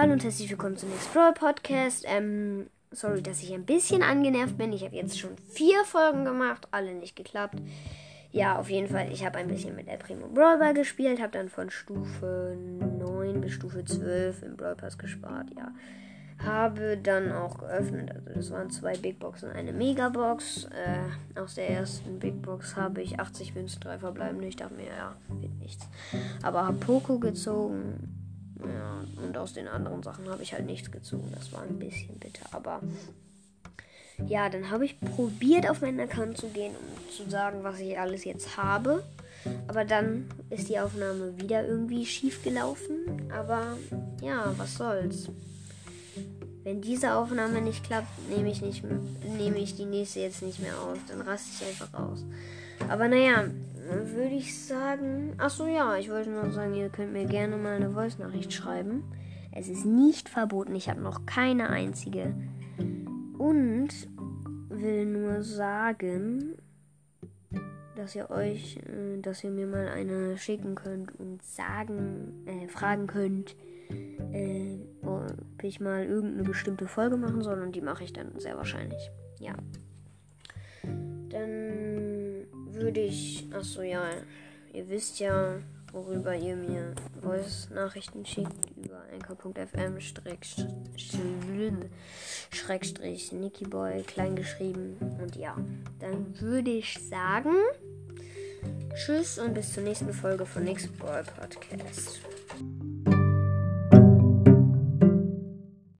Hallo und herzlich willkommen zum Brawl Podcast. Ähm, sorry, dass ich ein bisschen angenervt bin. Ich habe jetzt schon vier Folgen gemacht, alle nicht geklappt. Ja, auf jeden Fall, ich habe ein bisschen mit El Primo Brawl Ball gespielt, habe dann von Stufe 9 bis Stufe 12 im Brawl Pass gespart, ja. Habe dann auch geöffnet, also das waren zwei Big Boxen, eine Megabox. Äh, aus der ersten Big Box habe ich 80 Münzen, drei verbleibende. Ich dachte mir, ja, wird nichts. Aber habe Poco gezogen, ja, und aus den anderen Sachen habe ich halt nichts gezogen. Das war ein bisschen bitter. Aber ja, dann habe ich probiert, auf meinen Account zu gehen, um zu sagen, was ich alles jetzt habe. Aber dann ist die Aufnahme wieder irgendwie schief gelaufen. Aber ja, was soll's. Wenn diese Aufnahme nicht klappt, nehme ich, nicht, nehme ich die nächste jetzt nicht mehr auf. Dann raste ich einfach aus. Aber naja, würde ich sagen. Achso, ja, ich wollte nur sagen, ihr könnt mir gerne mal eine Voice-Nachricht schreiben. Es ist nicht verboten, ich habe noch keine einzige. Und will nur sagen, dass ihr euch, äh, dass ihr mir mal eine schicken könnt und sagen, äh, fragen könnt, äh, ob ich mal irgendeine bestimmte Folge machen soll und die mache ich dann sehr wahrscheinlich. Ja. Dann würde ich, achso ja, ihr wisst ja, worüber ihr mir Voice-Nachrichten schickt über schrägstrich Nickyboy klein geschrieben und ja, dann würde ich sagen, tschüss und bis zur nächsten Folge von Next Boy Podcast.